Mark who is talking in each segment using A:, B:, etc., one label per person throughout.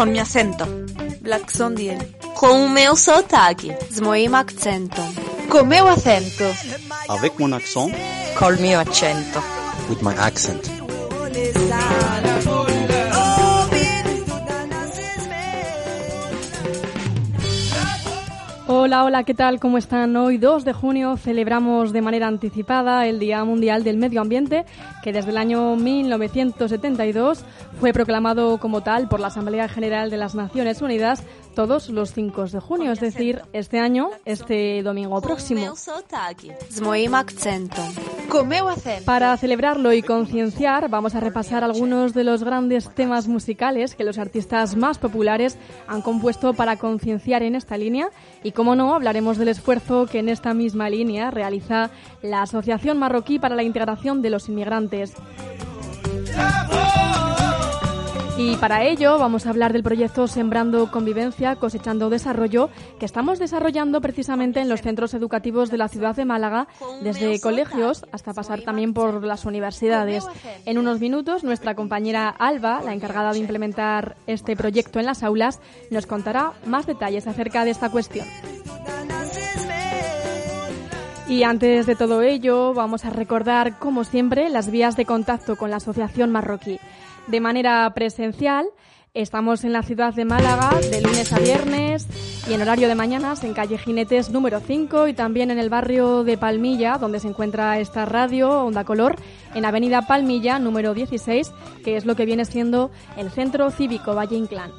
A: Con mi acento.
B: Black Sondiel.
A: Com o meu sotaque.
B: Z moim akcentom.
A: Com meu acento.
C: Avec mon accent.
A: Col mio accento.
C: With my accent.
D: Hola, hola, ¿qué tal? ¿Cómo están? Hoy 2 de junio celebramos de manera anticipada el Día Mundial del Medio Ambiente, que desde el año 1972 fue proclamado como tal por la Asamblea General de las Naciones Unidas todos los 5 de junio, es decir, este año, este domingo próximo. Para celebrarlo y concienciar, vamos a repasar algunos de los grandes temas musicales que los artistas más populares han compuesto para concienciar en esta línea y, como no, hablaremos del esfuerzo que en esta misma línea realiza la Asociación Marroquí para la Integración de los Inmigrantes. Y para ello vamos a hablar del proyecto Sembrando Convivencia, Cosechando Desarrollo, que estamos desarrollando precisamente en los centros educativos de la ciudad de Málaga, desde colegios hasta pasar también por las universidades. En unos minutos, nuestra compañera Alba, la encargada de implementar este proyecto en las aulas, nos contará más detalles acerca de esta cuestión. Y antes de todo ello, vamos a recordar, como siempre, las vías de contacto con la Asociación Marroquí. De manera presencial, estamos en la ciudad de Málaga de lunes a viernes y en horario de mañanas en calle Jinetes número 5 y también en el barrio de Palmilla, donde se encuentra esta radio Onda Color, en avenida Palmilla número 16, que es lo que viene siendo el Centro Cívico Valle Inclán.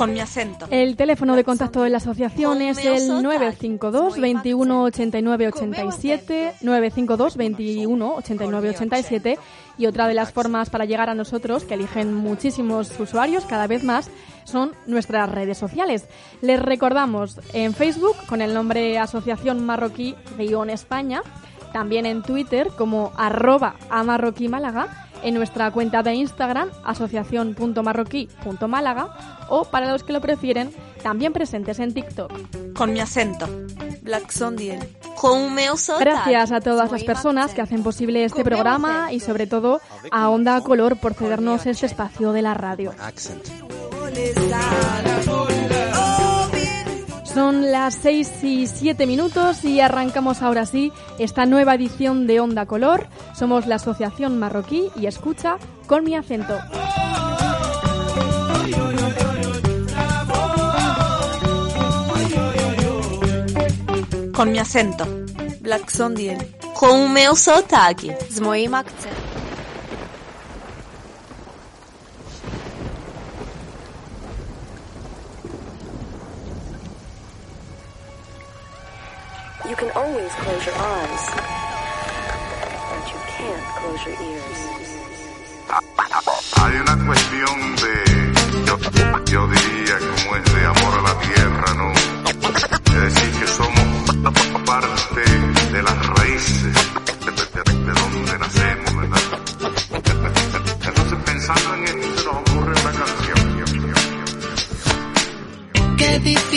A: Con mi acento.
D: El teléfono de contacto de la asociación es el 952 21 89 87 952 21 89 87 y otra de las formas para llegar a nosotros que eligen muchísimos usuarios cada vez más son nuestras redes sociales. Les recordamos en Facebook con el nombre Asociación Marroquí España, también en Twitter como arroba Málaga en nuestra cuenta de Instagram, asociación.marroquí.málaga, o para los que lo prefieren, también presentes en TikTok.
A: Con mi acento.
B: Black
A: sotaque.
D: Gracias a todas las personas que hacen posible este programa y sobre todo a Onda Color por cedernos este espacio de la radio. Son las 6 y 7 minutos y arrancamos ahora sí esta nueva edición de Onda Color. Somos la Asociación Marroquí y escucha con mi acento.
A: Con mi acento.
B: Black Sondiel.
A: Com o meu sotaque.
B: Z moim akcentem.
E: Close your eyes, but you can't close your ears.
F: Hay una cuestión de, yo, yo diría como es de amor a la tierra, ¿no? Es decir, que somos parte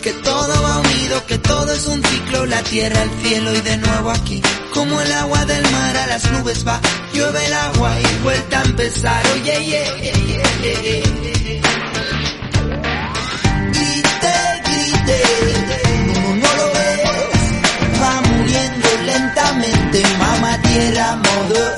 G: que todo va unido, que todo es un ciclo, la tierra, el cielo y de nuevo aquí. Como el agua del mar a las nubes va, llueve el agua y vuelta a empezar. Oye, yeah, yeah, yeah, yeah, yeah. Grite, grite, no, lo ves, va muriendo lentamente, mamá tierra, mother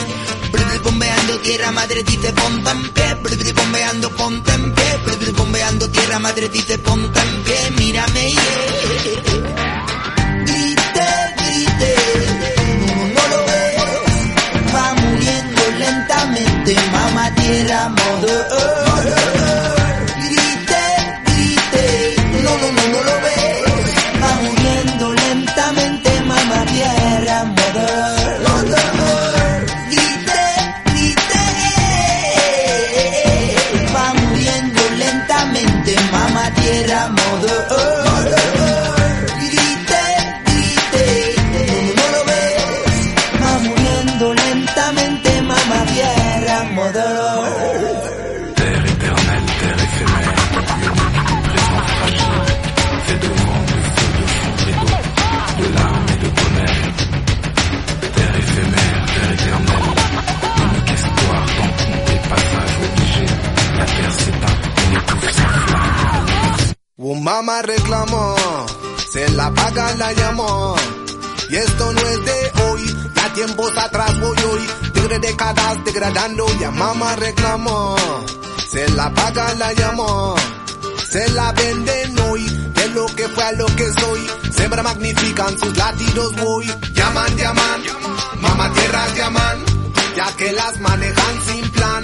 G: Bombeando tierra madre dice ponte en pie, bombeando ponte en pie, bombeando tierra madre dice ponte en pie, mírame yeah. Grite, grite, no, no lo ves, va muriendo lentamente, mamá tierra modo.
H: Paga la llamó. Y esto no es de hoy, ya tiempos atrás voy hoy, tigre décadas degradando, ya mamá reclamó. Se la paga la llamó, se la venden hoy, de lo que fue a lo que soy, siempre magnifican sus latidos voy. Llaman, llaman, mamá tierras llaman, ya que las manejan sin plan,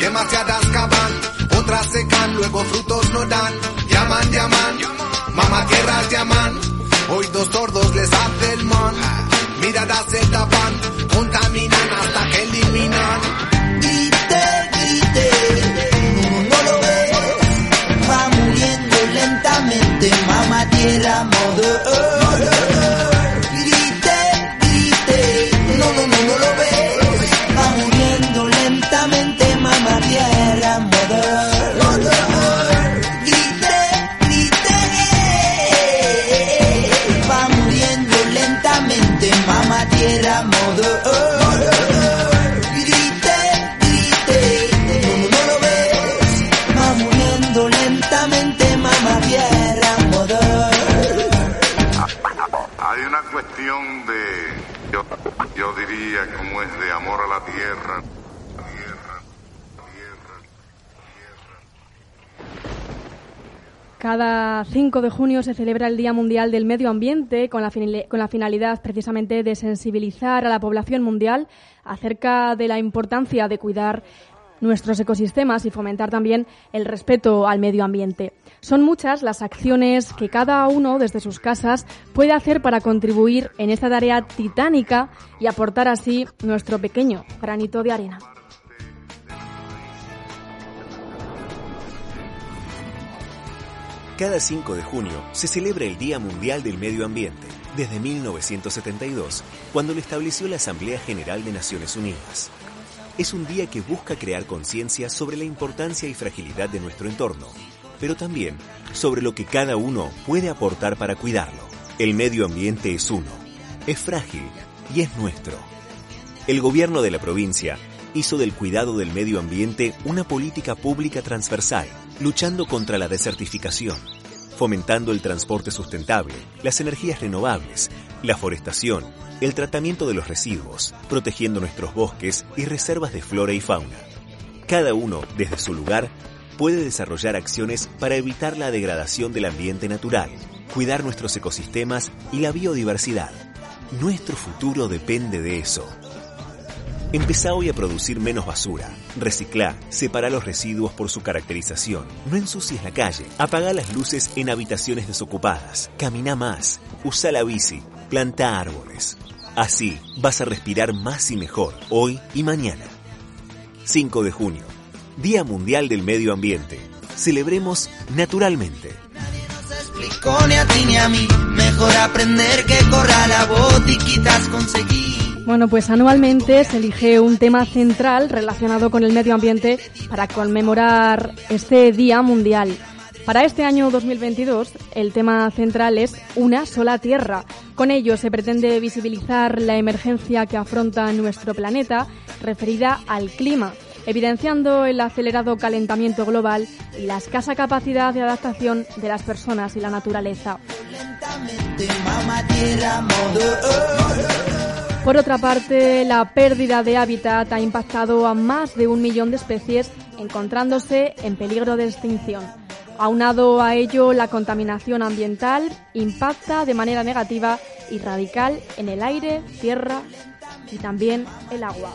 H: demasiadas cavan, otras secan, luego frutos no dan. Llaman, llaman, mamá tierras llaman. Hoy dos sordos les hace el man. Miradas se tapan, contaminan hasta que eliminan.
G: Grite, no, no lo ves, va muriendo lentamente, mamá tierra
D: Cada 5 de junio se celebra el Día Mundial del Medio Ambiente con la, con la finalidad precisamente de sensibilizar a la población mundial acerca de la importancia de cuidar nuestros ecosistemas y fomentar también el respeto al medio ambiente. Son muchas las acciones que cada uno desde sus casas puede hacer para contribuir en esta tarea titánica y aportar así nuestro pequeño granito de arena.
I: Cada 5 de junio se celebra el Día Mundial del Medio Ambiente, desde 1972, cuando lo estableció la Asamblea General de Naciones Unidas. Es un día que busca crear conciencia sobre la importancia y fragilidad de nuestro entorno, pero también sobre lo que cada uno puede aportar para cuidarlo. El medio ambiente es uno, es frágil y es nuestro. El gobierno de la provincia hizo del cuidado del medio ambiente una política pública transversal, luchando contra la desertificación, fomentando el transporte sustentable, las energías renovables, la forestación, el tratamiento de los residuos, protegiendo nuestros bosques y reservas de flora y fauna. Cada uno, desde su lugar, puede desarrollar acciones para evitar la degradación del ambiente natural, cuidar nuestros ecosistemas y la biodiversidad. Nuestro futuro depende de eso. Empezá hoy a producir menos basura. Reciclá, separa los residuos por su caracterización. No ensucies la calle. Apagá las luces en habitaciones desocupadas. Camina más. Usa la bici. Planta árboles. Así vas a respirar más y mejor hoy y mañana. 5 de junio, Día Mundial del Medio Ambiente. Celebremos naturalmente.
G: explicó ni a ti ni a mí. Mejor aprender que corra la voz y quizás conseguir.
D: Bueno, pues anualmente se elige un tema central relacionado con el medio ambiente para conmemorar este Día Mundial. Para este año 2022, el tema central es Una sola Tierra. Con ello se pretende visibilizar la emergencia que afronta nuestro planeta referida al clima, evidenciando el acelerado calentamiento global y la escasa capacidad de adaptación de las personas y la naturaleza. Por otra parte, la pérdida de hábitat ha impactado a más de un millón de especies, encontrándose en peligro de extinción. Aunado a ello, la contaminación ambiental impacta de manera negativa y radical en el aire, tierra y también el agua.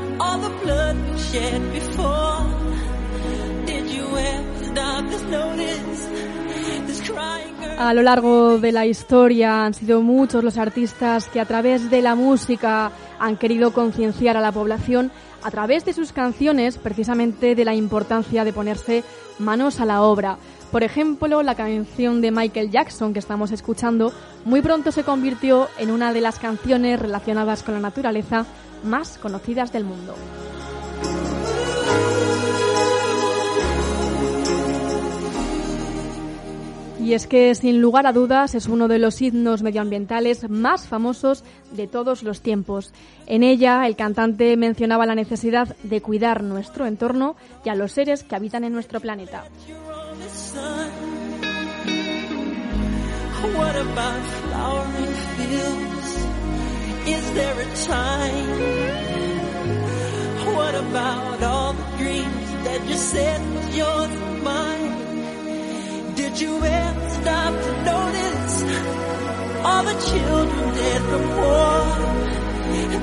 D: A lo largo de la historia han sido muchos los artistas que a través de la música han querido concienciar a la población a través de sus canciones precisamente de la importancia de ponerse manos a la obra. Por ejemplo, la canción de Michael Jackson que estamos escuchando muy pronto se convirtió en una de las canciones relacionadas con la naturaleza más conocidas del mundo. Y es que, sin lugar a dudas, es uno de los himnos medioambientales más famosos de todos los tiempos. En ella, el cantante mencionaba la necesidad de cuidar nuestro entorno y a los seres que habitan en nuestro planeta.
J: Did you ever stop to notice the children?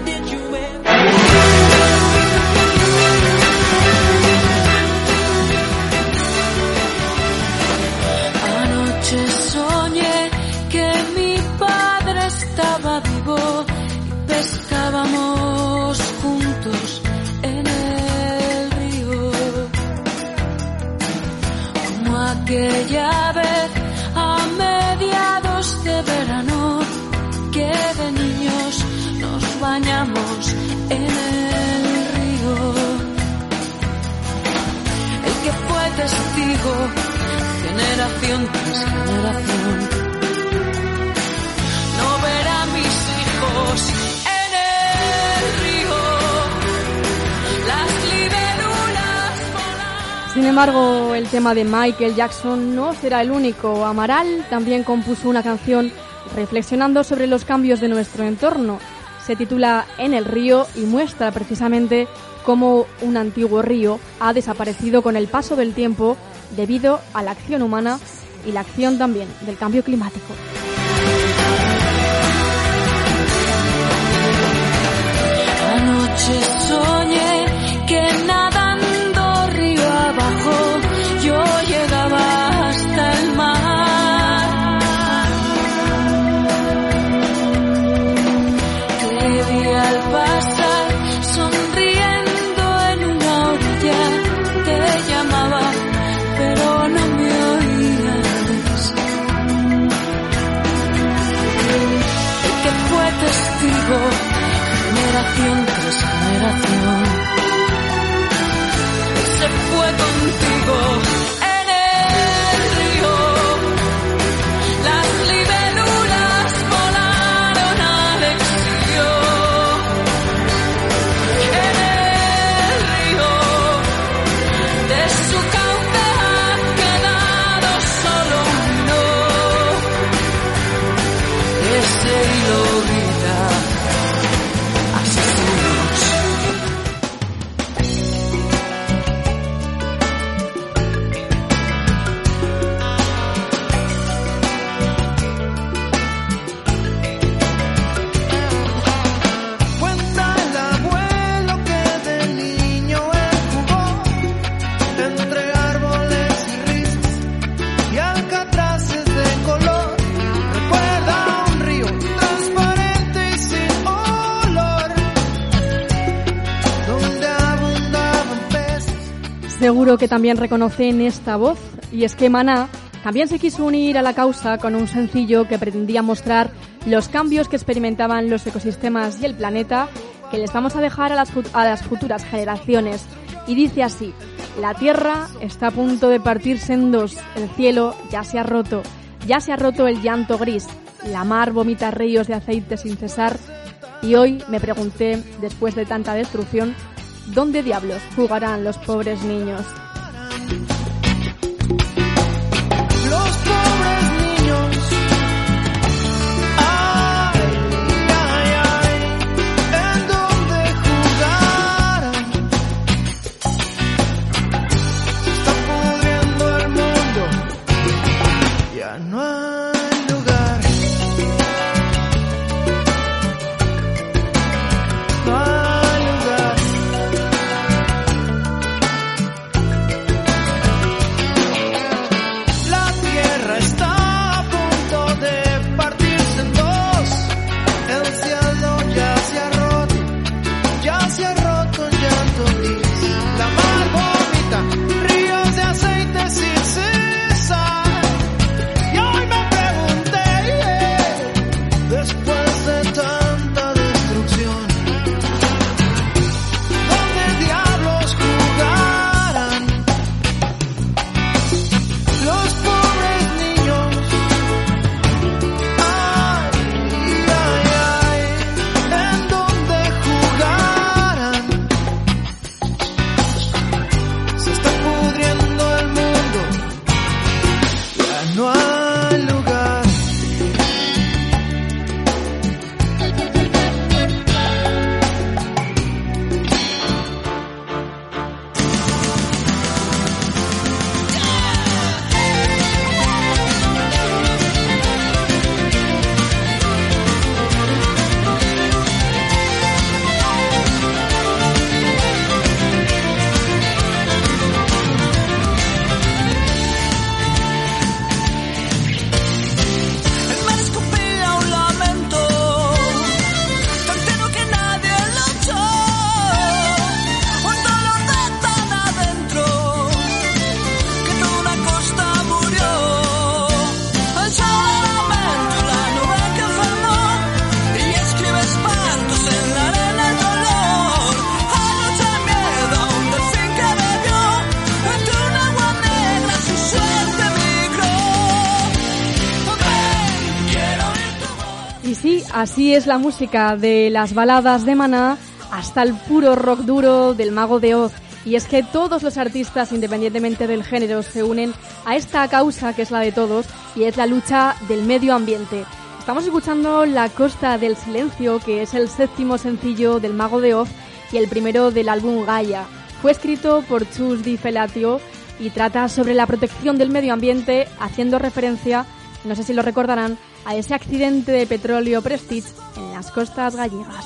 J: Did you ever?
K: Anoche soñé que mi padre estaba vivo y pescábamos aquella vez a mediados de verano que de niños nos bañamos en el río. El que fue testigo generación tras generación.
D: Sin embargo, el tema de Michael Jackson no será el único. Amaral también compuso una canción reflexionando sobre los cambios de nuestro entorno. Se titula En el río y muestra precisamente cómo un antiguo río ha desaparecido con el paso del tiempo debido a la acción humana y la acción también del cambio climático.
K: Generación.
D: Seguro que también reconocen esta voz, y es que Maná también se quiso unir a la causa con un sencillo que pretendía mostrar los cambios que experimentaban los ecosistemas y el planeta que les vamos a dejar a las, futuras generaciones. Y dice así, la Tierra está a punto de partirse en dos, el cielo ya se ha roto, ya se ha roto el llanto gris, la mar vomita ríos de aceite sin cesar y hoy me pregunté, después de tanta destrucción, ¿dónde diablos jugarán los pobres niños? Es la música de las baladas de Maná hasta el puro rock duro del Mago de Oz. Y es que todos los artistas, independientemente del género, se unen a esta causa que es la de todos y es la lucha del medio ambiente. Estamos escuchando La Costa del Silencio, que es el séptimo sencillo del Mago de Oz y el primero del álbum Gaia. Fue escrito por Chus Di Felatio y trata sobre la protección del medio ambiente, haciendo referencia, no sé si lo recordarán, a ese accidente de petróleo Prestige en las costas gallegas.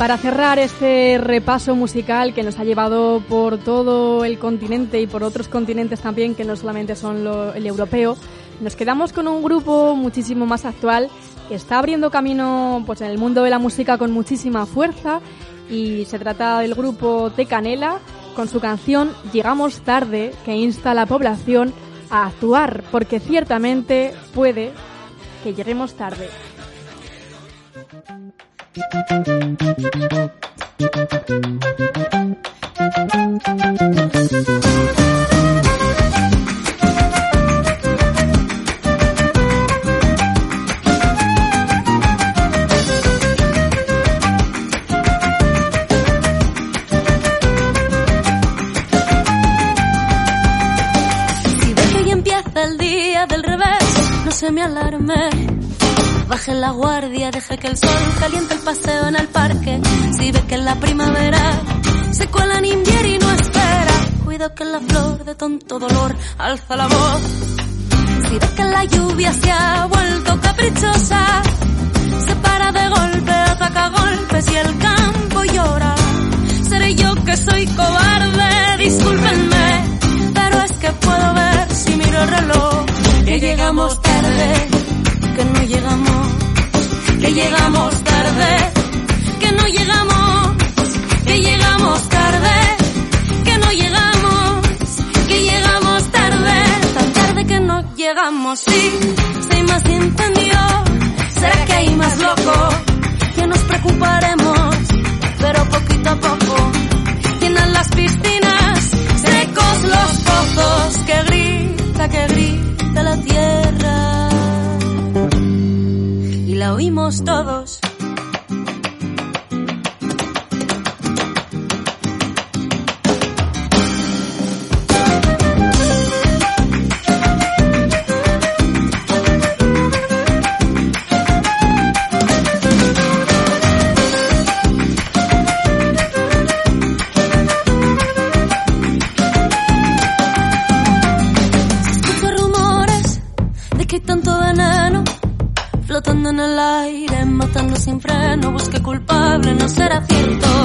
D: Para cerrar este repaso musical que nos ha llevado por todo el continente y por otros continentes también, que no solamente son el europeo, nos quedamos con un grupo muchísimo más actual que está abriendo camino pues, en el mundo de la música con muchísima fuerza y se trata del grupo Te Canela con su canción Llegamos tarde, que insta a la población a actuar, porque ciertamente puede que lleguemos tarde.
K: Si que ya empieza el día del revés, no se me alarme. Baje la guardia, deje que el sol caliente el paseo en el parque. Si ve que en la primavera se cuela en invierno y no espera, cuida que la flor de tonto dolor alza la voz. Si ve que la lluvia se ha vuelto caprichosa, se para de golpe, ataca golpes y el campo llora. Seré yo que soy cobarde, discúlpenme, pero es que puedo ver si miro el reloj que llegamos tarde, que no llegamos, que llegamos tarde, que no llegamos, que llegamos tarde, que no llegamos, que llegamos tarde, tan tarde que no llegamos, sí, si hay más incendio, será que hay más loco, que nos preocuparemos, pero poquito a poco, llenan las piscinas, secos los pozos, que grita, que grita la tierra, la oímos todos. Freno. Busque culpable, no será cierto.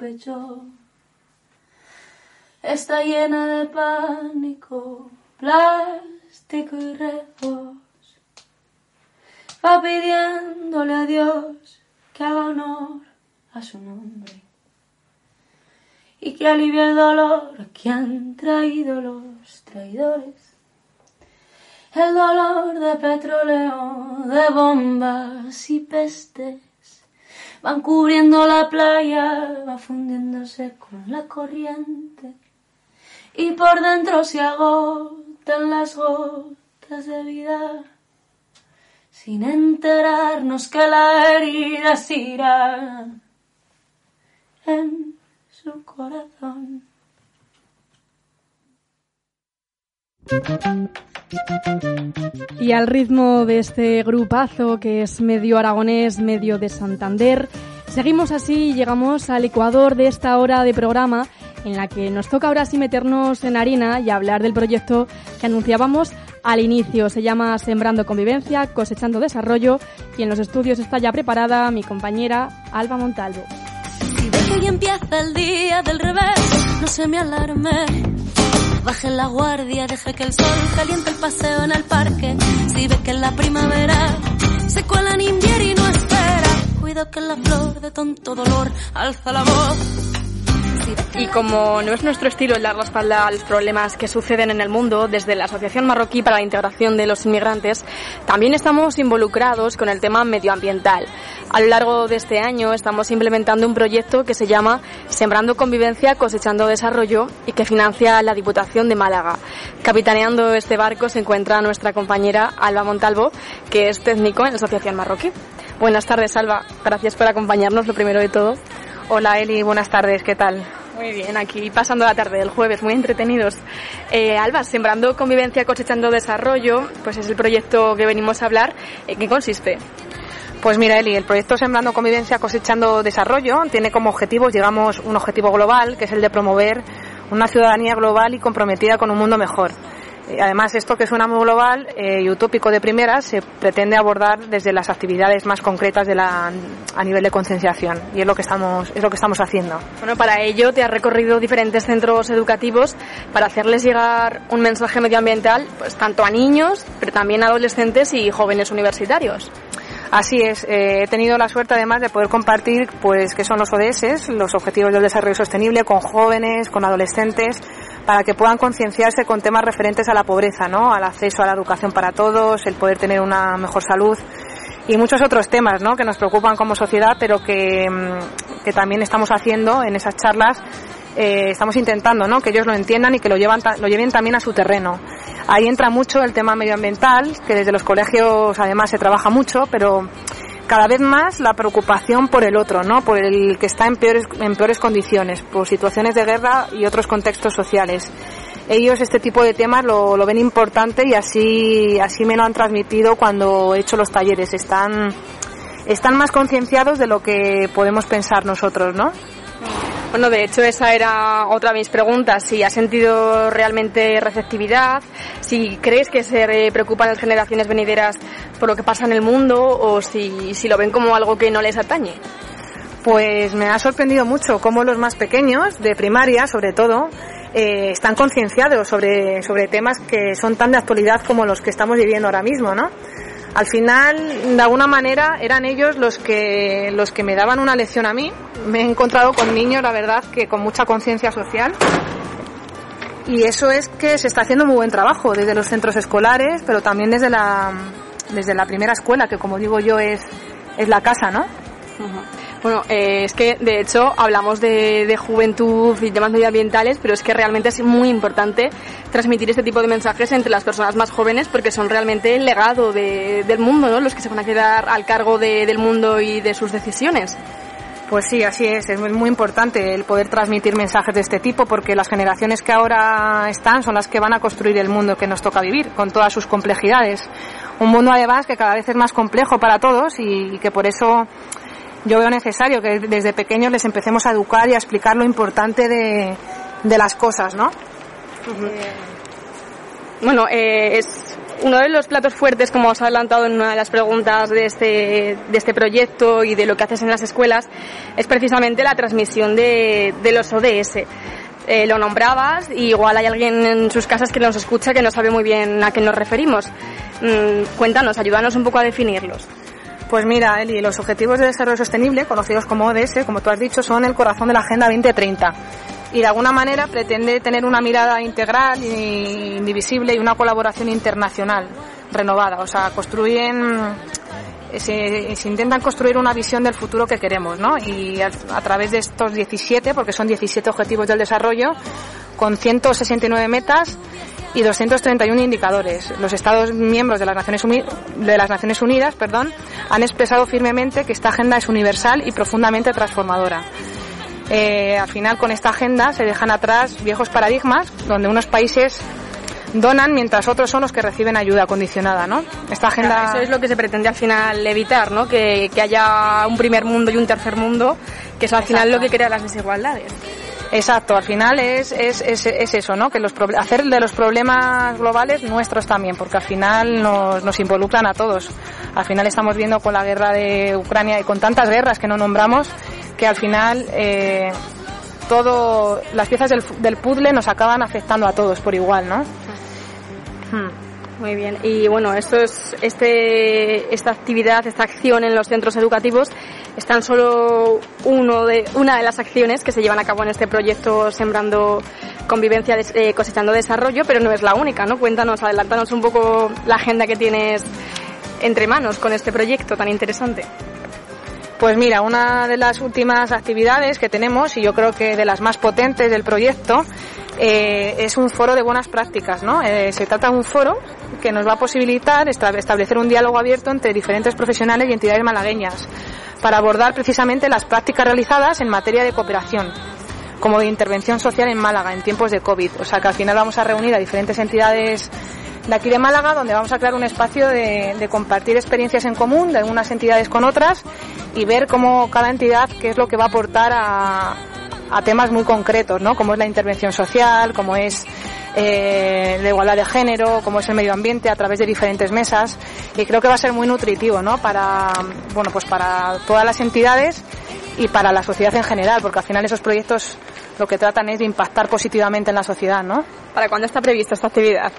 K: Pecho, está llena de pánico, plástico y rezos. Va pidiéndole a Dios que haga honor a su nombre y que alivie el dolor que han traído los traidores. El dolor de petróleo, de bombas y pestes van cubriendo la playa, va fundiéndose con la corriente y por dentro se agotan las gotas de vida sin enterarnos que la herida se irá en su corazón.
D: Y al ritmo de este grupazo que es medio aragonés, medio de Santander, seguimos así y llegamos al Ecuador de esta hora de programa en la que nos toca ahora sí meternos en harina y hablar del proyecto que anunciábamos al inicio. Se llama Sembrando Convivencia, Cosechando Desarrollo y en los estudios está ya preparada mi compañera Alba Montalvo.
K: Si ve que hoy empieza el día del revés, no se me alarme. Baje la guardia, deje que el sol caliente el paseo en el parque. Si ve que en la primavera se cuela en invierno y no espera, cuido que la flor de tonto dolor alza la voz.
D: Y como no es nuestro estilo el dar la espalda a los problemas que suceden en el mundo, desde la Asociación Marroquí para la Integración de los Inmigrantes, también estamos involucrados con el tema medioambiental. A lo largo de este año estamos implementando un proyecto que se llama Sembrando Convivencia, Cosechando Desarrollo y que financia la Diputación de Málaga. Capitaneando este barco se encuentra nuestra compañera Alba Montalvo, que es técnico en la Asociación Marroquí. Buenas tardes, Alba. Gracias por acompañarnos, lo primero de todo.
L: Hola Eli, buenas tardes, ¿qué tal?
D: Muy bien, aquí pasando la tarde del jueves, muy entretenidos. Eh, Alba, Sembrando Convivencia, Cosechando Desarrollo, pues es el proyecto que venimos a hablar. ¿En qué consiste?
L: Pues mira, Eli, el proyecto Sembrando Convivencia, Cosechando Desarrollo tiene como objetivo, digamos, un objetivo global, que es el de promover una ciudadanía global y comprometida con un mundo mejor. Además, esto que suena muy global eh, y utópico de primera se pretende abordar desde las actividades más concretas de la, a nivel de concienciación y es lo que estamos es lo que estamos haciendo.
D: Bueno, para ello te has recorrido diferentes centros educativos para hacerles llegar un mensaje medioambiental, pues tanto a niños, pero también a adolescentes y jóvenes universitarios.
L: Así es, eh, he tenido la suerte además de poder compartir pues qué son los ODS, los Objetivos del Desarrollo Sostenible, con jóvenes, con adolescentes, para que puedan concienciarse con temas referentes a la pobreza, ¿no? al acceso a la educación para todos, el poder tener una mejor salud y muchos otros temas ¿no? que nos preocupan como sociedad, pero que, mm, que también estamos haciendo en esas charlas. Eh, estamos intentando ¿no? que ellos lo entiendan y que lo, llevan, lo lleven también a su terreno. Ahí entra mucho el tema medioambiental, que desde los colegios además se trabaja mucho, pero cada vez más la preocupación por el otro, ¿no? Por el que está en peores, en peores condiciones, por situaciones de guerra y otros contextos sociales. Ellos este tipo de temas lo, lo ven importante y así, así me lo han transmitido cuando he hecho los talleres. Están, están más concienciados de lo que podemos pensar nosotros, ¿no?
D: Bueno, de hecho esa era otra de mis preguntas, si has sentido realmente receptividad, si crees que se preocupan las generaciones venideras por lo que pasa en el mundo o si, si lo ven como algo que no les atañe.
L: Pues me ha sorprendido mucho cómo los más pequeños, de primaria sobre todo, eh, están concienciados sobre, sobre temas que son tan de actualidad como los que estamos viviendo ahora mismo, ¿no? Al final, de alguna manera, eran ellos los que, los que me daban una lección a mí. Me he encontrado con niños, la verdad, que con mucha conciencia social. Y eso es que se está haciendo muy buen trabajo desde los centros escolares, pero también desde la, desde la primera escuela, que como digo yo es, es la casa, ¿no?
D: Bueno, eh, es que de hecho hablamos de, de, juventud y temas medioambientales, pero es que realmente es muy importante transmitir este tipo de mensajes entre las personas más jóvenes porque son realmente el legado de, del mundo, ¿no? Los que se van a quedar al cargo de, del mundo y de sus decisiones.
L: Pues sí, así es. Es muy importante el poder transmitir mensajes de este tipo porque las generaciones que ahora están son las que van a construir el mundo que nos toca vivir con todas sus complejidades. Un mundo además que cada vez es más complejo para todos y, y que por eso yo veo necesario que desde pequeños les empecemos a educar y a explicar lo importante de, las cosas, ¿no?
D: Bueno, eh, es uno de los platos fuertes, como os ha adelantado en una de las preguntas de este, de este proyecto y de lo que haces en las escuelas, es precisamente la transmisión de, de los ODS. Eh, lo nombrabas y igual hay alguien en sus casas que nos escucha que no sabe muy bien a qué nos referimos. Mm, cuéntanos, ayúdanos un poco a definirlos.
L: Pues mira, Eli, los Objetivos de Desarrollo Sostenible, conocidos como ODS, como tú has dicho, son el corazón de la Agenda 2030 y de alguna manera pretende tener una mirada integral e indivisible y una colaboración internacional renovada. O sea, construyen, se, intentan construir una visión del futuro que queremos, ¿no? Y a, a través de estos 17, porque son 17 objetivos del desarrollo, con 169 metas y 231 indicadores. Los Estados miembros de las Naciones, Uni de las Naciones Unidas perdón, han expresado firmemente que esta agenda es universal y profundamente transformadora. Eh, al final, con esta agenda se dejan atrás viejos paradigmas donde unos países donan mientras otros son los que reciben ayuda condicionada, ¿no? Esta agenda...
M: Claro, eso es lo que se pretende al final evitar, ¿no? Que, que haya un primer mundo y un tercer mundo, que es al final lo que crea las desigualdades.
L: Exacto, al final es, es, es, es eso, ¿no? Que los hacer de los problemas globales nuestros también, porque al final nos, nos involucran a todos. Al final estamos viendo con la guerra de Ucrania y con tantas guerras que no nombramos, que al final eh, todo, las piezas del, del puzzle nos acaban afectando a todos por igual, ¿no?
M: Muy bien. Y bueno, esto es, este, esta actividad, esta acción en los centros educativos es tan solo uno de, una de las acciones que se llevan a cabo en este proyecto Sembrando Convivencia, eh, Cosechando Desarrollo, pero no es la única, ¿no? Cuéntanos, adelántanos un poco la agenda que tienes entre manos con este proyecto tan interesante.
L: Pues mira, una de las últimas actividades que tenemos, y yo creo que de las más potentes del proyecto, eh, es un foro de buenas prácticas, ¿no? Eh, se trata de un foro que nos va a posibilitar esta- establecer un diálogo abierto entre diferentes profesionales y entidades malagueñas para abordar precisamente las prácticas realizadas en materia de cooperación como de intervención social en Málaga en tiempos de COVID. O sea que al final vamos a reunir a diferentes entidades de aquí de Málaga donde vamos a crear un espacio de, de compartir experiencias en común de unas entidades con otras y ver cómo cada entidad qué es lo que va a aportar a, a temas muy concretos, ¿no? Como es la intervención social, como es eh, la igualdad de género, como es el medio ambiente a través de diferentes mesas y creo que va a ser muy nutritivo, ¿no? Para bueno pues para todas las entidades y para la sociedad en general, porque al final esos proyectos lo que tratan es de impactar positivamente en la sociedad, ¿no?
M: ¿Para cuándo está prevista esta actividad?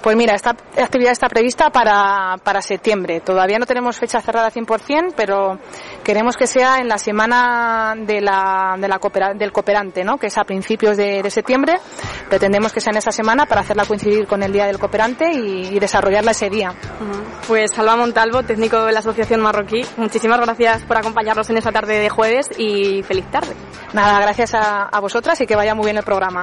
L: Pues mira, esta actividad está prevista para, para septiembre. Todavía no tenemos fecha cerrada 100%, pero queremos que sea en la semana de la, de la coopera- del cooperante, ¿no? que es a principios de, de septiembre. Pretendemos que sea en esa semana para hacerla coincidir con el Día del Cooperante y, y desarrollarla ese día.
M: Pues Salva Montalvo, técnico de la Asociación Marroquí, muchísimas gracias por acompañarnos en esta tarde de jueves y feliz tarde.
L: Nada, gracias a, a vosotras y que vaya muy bien el programa.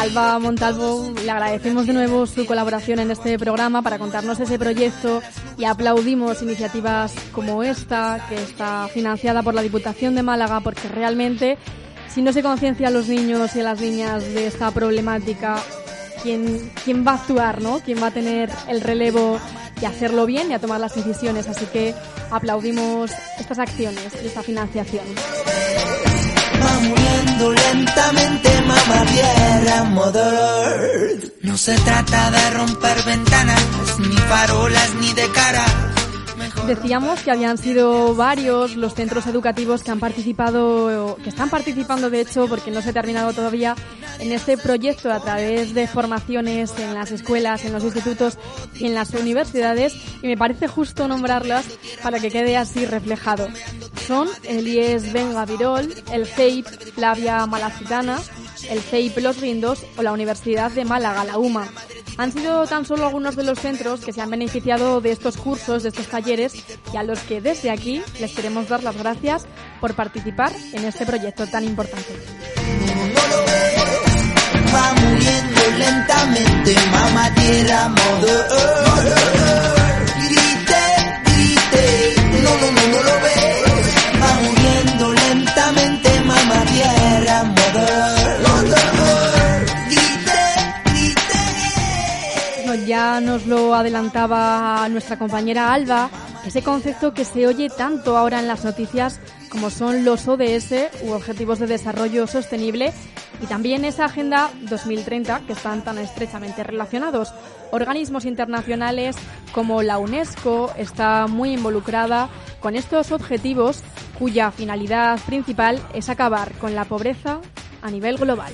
D: Alba Montalvo, le agradecemos de nuevo su colaboración en este programa para contarnos ese proyecto y aplaudimos iniciativas como esta, que está financiada por la Diputación de Málaga, porque realmente si no se conciencia a los niños y a las niñas de esta problemática, ¿quién, quién va a actuar, no? ¿Quién va a tener el relevo y hacerlo bien y a tomar las decisiones? Así que aplaudimos estas acciones y esta financiación.
G: Lentamente mamá tierra earth. No se trata de romper ventanas, ni farolas, ni de cara.
D: Decíamos que habían sido varios los centros educativos que han participado, que están participando de hecho, porque no se ha terminado todavía, en este proyecto a través de formaciones en las escuelas, en los institutos y en las universidades, y me parece justo nombrarlas para que quede así reflejado. Son el IES Venga Virol, el CEIP Flavia Malacitana, el CEIP Los Guindos o la Universidad de Málaga, la UMA. Han sido tan solo algunos de los centros que se han beneficiado de estos cursos, de estos talleres y a los que desde aquí les queremos dar las gracias por participar en este proyecto tan importante.
G: Lo
D: adelantaba nuestra compañera Alba, ese concepto que se oye tanto ahora en las noticias como son los ODS u Objetivos de Desarrollo Sostenible y también esa Agenda 2030 que están tan estrechamente relacionados. Organismos internacionales como la UNESCO está muy involucrada con estos objetivos cuya finalidad principal es acabar con la pobreza a nivel global.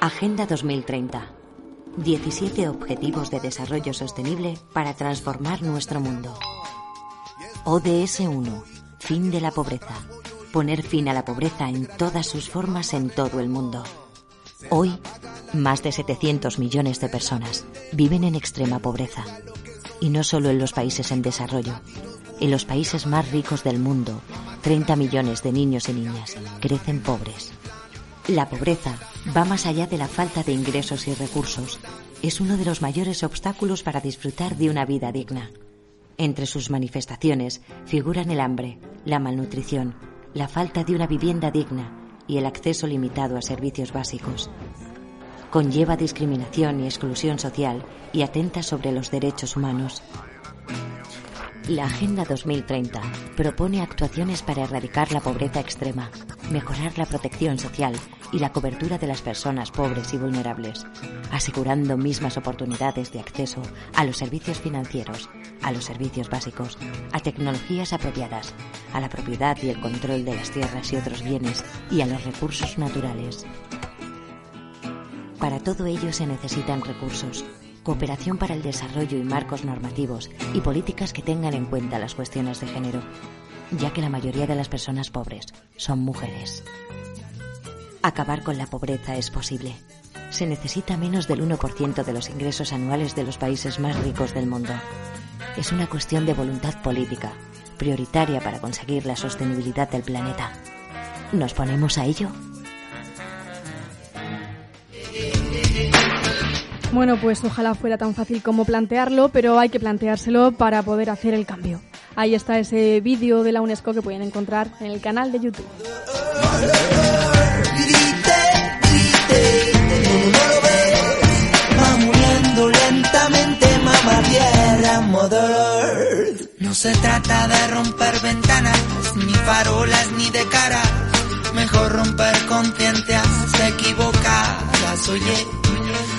N: Agenda 2030. 17 Objetivos de Desarrollo Sostenible para transformar nuestro mundo. ODS 1. Fin de la pobreza. poner fin a la pobreza en todas sus formas en todo el mundo. Hoy, más de 700 millones de personas viven en extrema pobreza. Y no solo en los países en desarrollo. En los países más ricos del mundo, 30 millones de niños y niñas crecen pobres. La pobreza va más allá de la falta de ingresos y recursos. Es uno de los mayores obstáculos para disfrutar de una vida digna. Entre sus manifestaciones figuran el hambre, la malnutrición, la falta de una vivienda digna y el acceso limitado a servicios básicos. Conlleva discriminación y exclusión social y atenta sobre los derechos humanos. La Agenda 2030 propone actuaciones para erradicar la pobreza extrema, mejorar la protección social y la cobertura de las personas pobres y vulnerables, asegurando mismas oportunidades de acceso a los servicios financieros, a los servicios básicos, a tecnologías apropiadas, a la propiedad y el control de las tierras y otros bienes y a los recursos naturales. Para todo ello se necesitan recursos, cooperación para el desarrollo y marcos normativos y políticas que tengan en cuenta las cuestiones de género, ya que la mayoría de las personas pobres son mujeres. Acabar con la pobreza es posible. Se necesita menos del 1% de los ingresos anuales de los países más ricos del mundo. Es una cuestión de voluntad política, prioritaria para conseguir la sostenibilidad del planeta. ¿Nos ponemos a ello?
D: Bueno, pues ojalá fuera tan fácil como plantearlo, pero hay que planteárselo para poder hacer el cambio. Ahí está ese vídeo de la UNESCO que pueden encontrar en el canal de YouTube.
G: No se trata de romper ventanas, ni farolas, ni de cara. Mejor romper conciencias equivocadas, oye.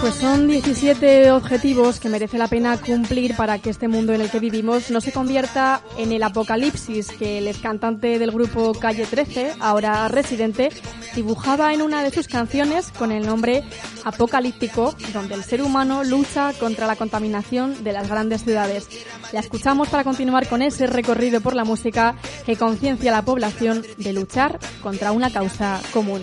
D: Pues son 17 objetivos que merece la pena cumplir para que este mundo en el que vivimos no se convierta en el apocalipsis que el ex cantante del grupo Calle 13, ahora residente, dibujaba en una de sus canciones con el nombre Apocalíptico, donde el ser humano lucha contra la contaminación de las grandes ciudades. La escuchamos para continuar con ese recorrido por la música que conciencia a la población de luchar contra una causa común.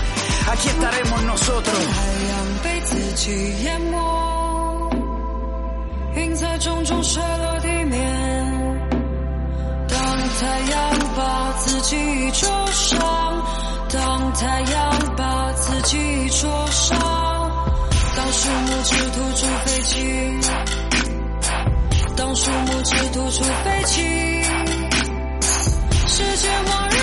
O: Aquí estaremos nosotros.
J: 被自己淹没，云彩重重摔落地面。当太阳把自己灼伤，当太阳把自己灼伤，当树木只吐出废气，当树木只吐出废气，世界末日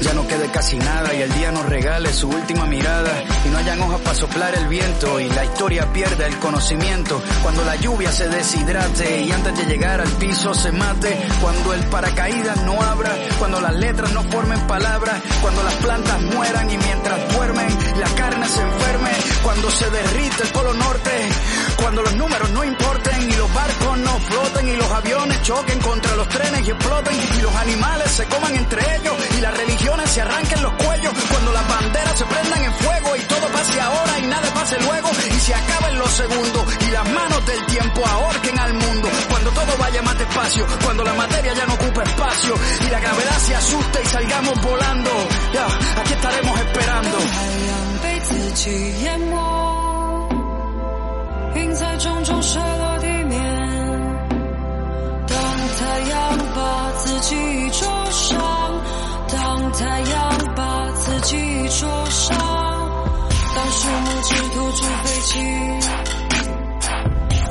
O: ya no quede casi nada y el día nos regale su última mirada y no hayan hojas para soplar el viento y la historia pierda el conocimiento. Cuando la lluvia se deshidrate y antes de llegar al piso se mate. Cuando el paracaídas no abra, cuando las letras no formen palabras, cuando las plantas mueran y mientras duermen la carne se enferme. Cuando se derrite el polo norte, cuando los números no importen y los barcos no floten y los aviones choquen contra los trenes y exploten y los animales se coman entre ellos y las religiones se arranquen los cuellos. Cuando las banderas se prendan en fuego y todo pase ahora y nada pase luego y se acaben los segundos y las manos del tiempo ahorquen al mundo. Cuando todo vaya más despacio cuando la materia ya no ocupa espacio y la gravedad se asusta y salgamos volando, ya, aquí estaremos esperando.
K: 被自己淹没，云在重重摔落地面。当太阳把自己灼伤，当太阳把自己灼伤，当树木枝头出飞起，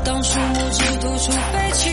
K: 当树木枝头出飞起，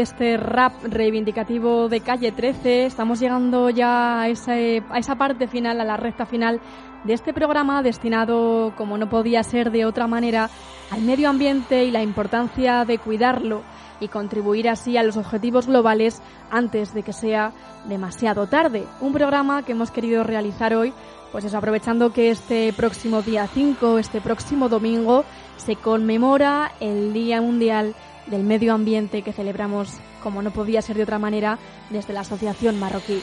D: este rap reivindicativo de calle 13, estamos llegando ya a esa parte final, a la recta final de este programa destinado, como no podía ser de otra manera, al medio ambiente y la importancia de cuidarlo y contribuir así a los objetivos globales antes de que sea demasiado tarde. Un programa que hemos querido realizar hoy, pues eso, aprovechando que este próximo día 5, este próximo domingo, se conmemora el Día Mundial del Medio Ambiente que celebramos, como no podía ser de otra manera, desde la Asociación Marroquí.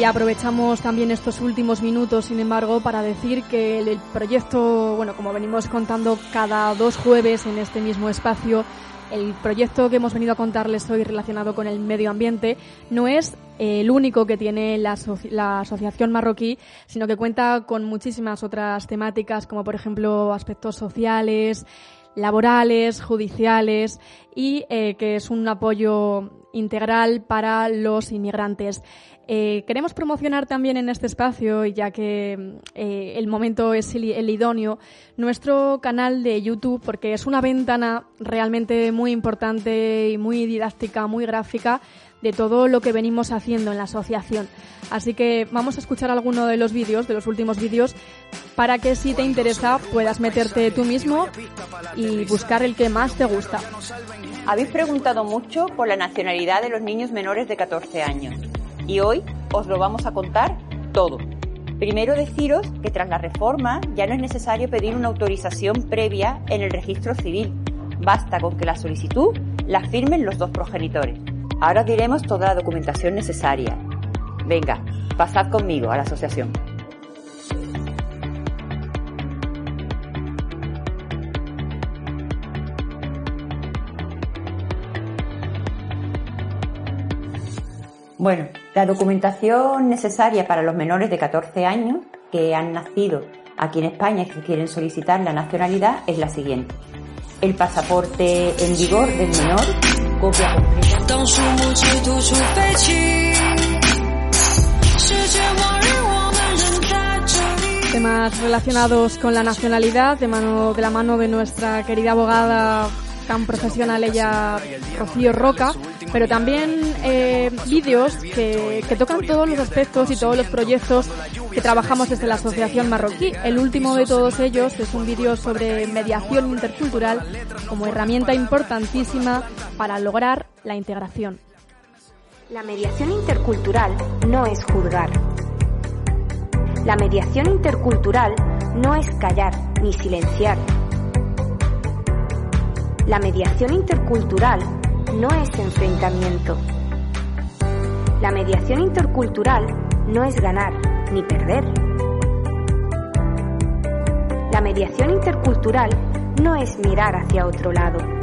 D: Y aprovechamos también estos últimos minutos, sin embargo, para decir que el, proyecto, bueno, como venimos contando cada dos jueves en este mismo espacio, el proyecto que hemos venido a contarles hoy relacionado con el medio ambiente no es el único que tiene la, aso- la Asociación Marroquí, sino que cuenta con muchísimas otras temáticas, como por ejemplo aspectos sociales, laborales, judiciales y eh, que es un apoyo integral para los inmigrantes. Eh, queremos promocionar también en este espacio, ya que eh, el momento es el idóneo, nuestro canal de YouTube, porque es una ventana realmente muy importante y muy didáctica, muy gráfica de todo lo que venimos haciendo en la asociación. Así que vamos a escuchar alguno de los vídeos, de los últimos vídeos, para que si te interesa puedas meterte tú mismo y buscar el que más te gusta.
P: Habéis preguntado mucho por la nacionalidad de los niños menores de 14 años y hoy os lo vamos a contar todo. Primero deciros que tras la reforma ya no es necesario pedir una autorización previa en el registro civil. Basta con que la solicitud la firmen los dos progenitores. Ahora os diremos toda la documentación necesaria. Venga, pasad conmigo a la asociación. Bueno, la documentación necesaria para los menores de 14 años que han nacido aquí en España y que quieren solicitar la nacionalidad es la siguiente. El pasaporte en vigor del menor, copia completa.
K: 当树木枝突出飞起，世界末日我们仍在这里。
D: Temas relacionados con la nacionalidad, de, mano, de la mano de nuestra querida abogada tan profesional ella, Rocío Roca, pero también eh, vídeos que, que tocan todos los aspectos y todos los proyectos que trabajamos desde la Asociación Marroquí. El último de todos ellos es un vídeo sobre mediación intercultural como herramienta importantísima para lograr la integración.
Q: La mediación intercultural no es juzgar. La mediación intercultural no es callar ni silenciar. La mediación intercultural no es enfrentamiento. La mediación intercultural no es ganar ni perder. La mediación intercultural no es mirar hacia otro lado.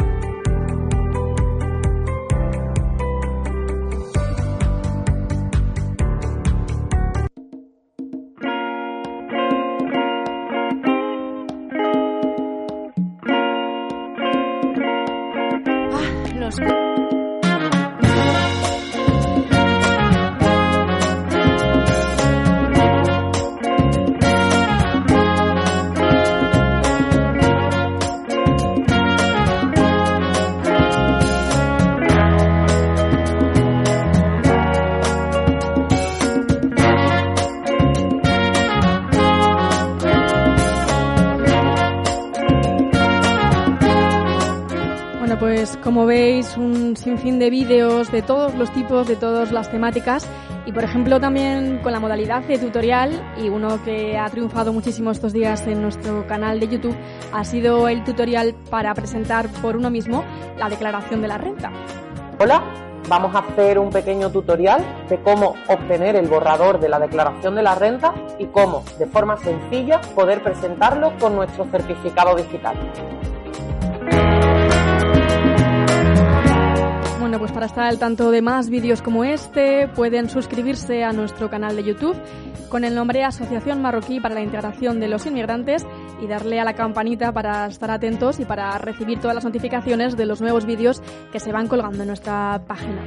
D: Pues como veis, un sinfín de vídeos de todos los tipos, de todas las temáticas y por ejemplo también con la modalidad de tutorial y uno que ha triunfado muchísimo estos días en nuestro canal de YouTube ha sido el tutorial para presentar por uno mismo la declaración de la renta.
R: Hola, vamos a hacer un pequeño tutorial de cómo obtener el borrador de la declaración de la renta y cómo, de forma sencilla, poder presentarlo con nuestro certificado digital.
D: Pues para estar al tanto de más vídeos como este, pueden suscribirse a nuestro canal de YouTube con el nombre Asociación Marroquí para la Integración de los Inmigrantes y darle a la campanita para estar atentos y para recibir todas las notificaciones de los nuevos vídeos que se van colgando en nuestra página.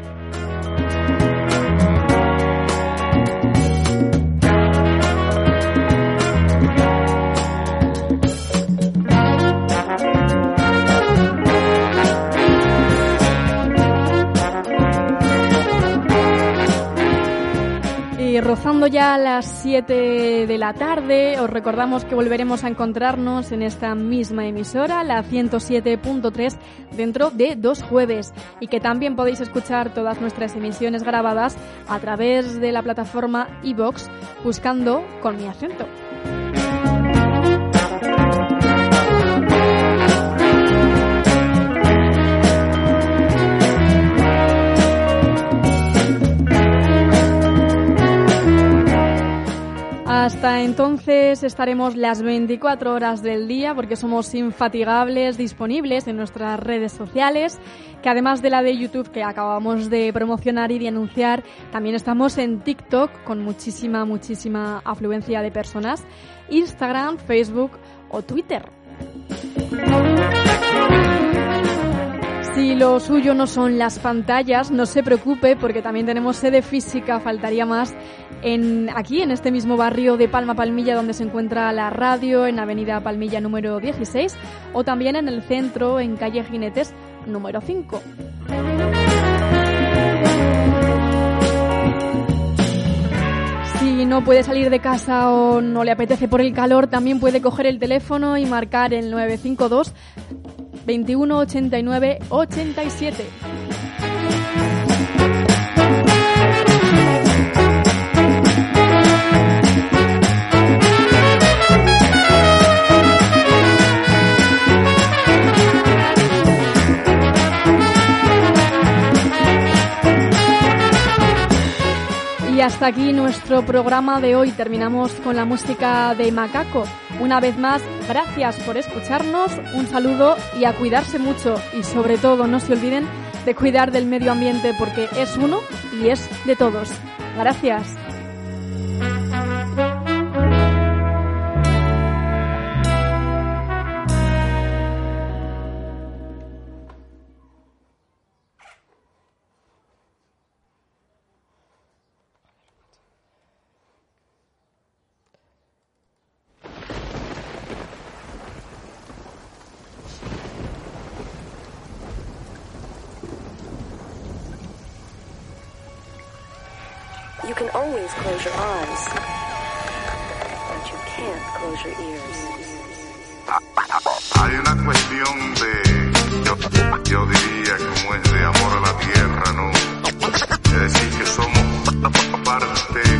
D: Rozando ya las 7 de la tarde, os recordamos que volveremos a encontrarnos en esta misma emisora, la 107.3, dentro de dos jueves. Y que también podéis escuchar todas nuestras emisiones grabadas a través de la plataforma iBox buscando con mi acento. Hasta entonces estaremos las 24 horas del día porque somos infatigables, disponibles en nuestras redes sociales, que además de la de YouTube que acabamos de promocionar y de anunciar, también estamos en TikTok con muchísima, muchísima afluencia de personas, Instagram, Facebook o Twitter. Si lo suyo no son las pantallas, no se preocupe porque también tenemos sede física, faltaría más, en, aquí en este mismo barrio de Palma Palmilla donde se encuentra la radio, en Avenida Palmilla número 16 o también en el centro, en calle Jinetes número 5. Si no puede salir de casa o no le apetece por el calor, también puede coger el teléfono y marcar el 952 21 89 87. Y hasta aquí nuestro programa de hoy. Terminamos con la música de Macaco. Una vez más, gracias por escucharnos, un saludo y a cuidarse mucho y sobre todo no se olviden de cuidar del medio ambiente porque es uno y es de todos. Gracias.
E: You can always close your eyes, but you can't close your ears.
F: Hay una cuestión de, yo, yo diría como es de amor a la tierra, ¿no? Es decir, que somos parte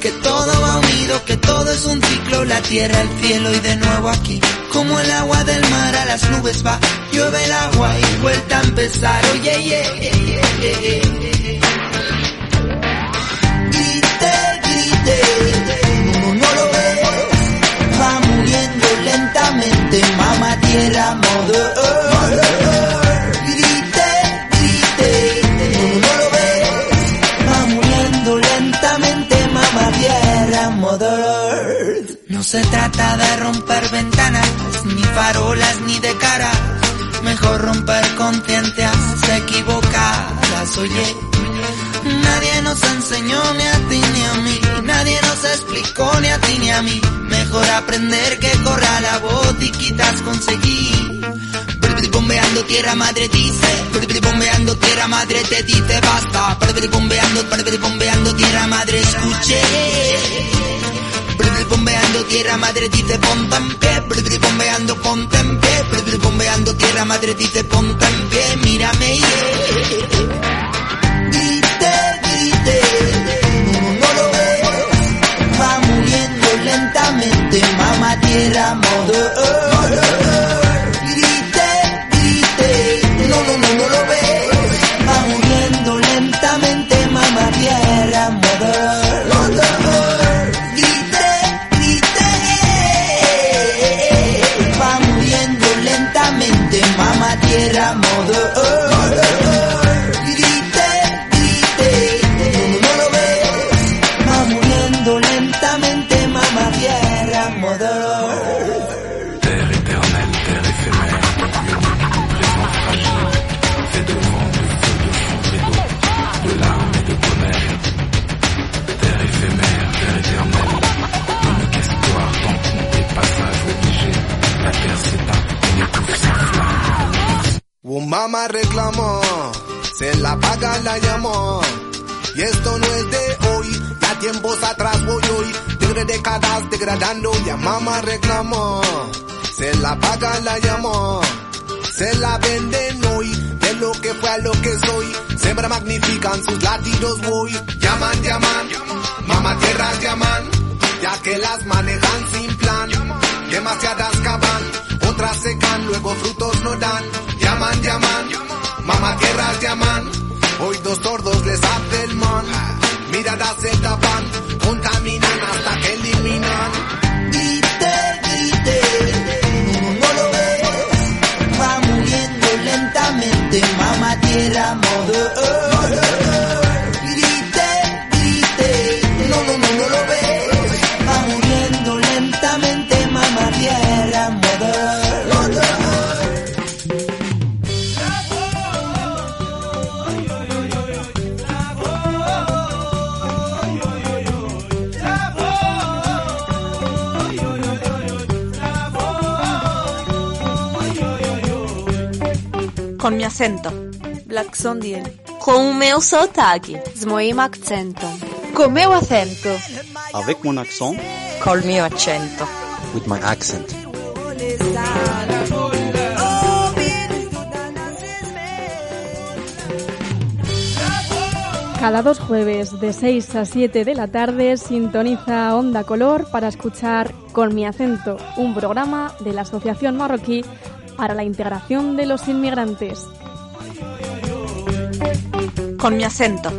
G: que todo va unido, que todo es un ciclo, la tierra, el cielo y de nuevo aquí. Como el agua del mar a las nubes va, llueve el agua y vuelta a empezar. Oye, yeah, yeah, yeah, yeah. Grite, grite, no, va muriendo lentamente, mamá tierra, mother. Mejor romper conciencias equivocadas, oye. Nadie nos enseñó ni a ti ni a mí, nadie nos explicó ni a ti ni a mí. Mejor aprender que corra la voz y quitas conseguir. Bombeando tierra madre dice, bombeando tierra madre te dice basta. Bombeando, bombeando tierra madre escuche. Bombeando tierra madre dice ponte en pie, bombeando ponte en pie, bombeando tierra madre dice ponte en pie, mírame yeah. Grite, grite, no, lo ves, va muriendo lentamente, mamá tierra, mother. Mamá
H: reclamó, se la paga la llamó. Y esto no es de hoy, ya tiempos atrás voy hoy, de décadas degradando, ya mamá reclamó. Se la paga la llamó, se la venden hoy, de lo que fue a lo que soy. Siempre magnifican sus latidos voy, llaman, llaman, mamá tierras llaman, ya que las manejan sin plan. Demasiadas cavan, otras secan, luego frutos no dan. Llaman, llaman, mamá tierras llaman. Hoy dos sordos les hace el man. Miradas se tapan, contaminan hasta que eliminan.
G: Grite, grite, no, lo ves, va muriendo lentamente, mamá tierra, mother.
A: Con mi acento.
B: Black Sondiel.
A: Con o meu sotaque.
B: Z moim akcentom.
A: Com meu acento.
S: Avec mon accent.
A: Col mio accento.
S: With my accent.
D: Cada dos jueves de 6 a 7 de la tarde sintoniza Onda Color para escuchar Con mi acento, un programa de la Asociación Marroquí para la Integración de los Inmigrantes.
A: Con mi acento.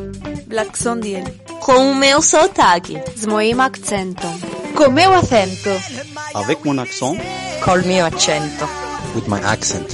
B: Black Sondiel.
A: Com o meu sotaque.
B: Z moim akcentom.
A: Com meu acento.
S: Avec mon accent.
A: Col mio accento.
S: With my accent.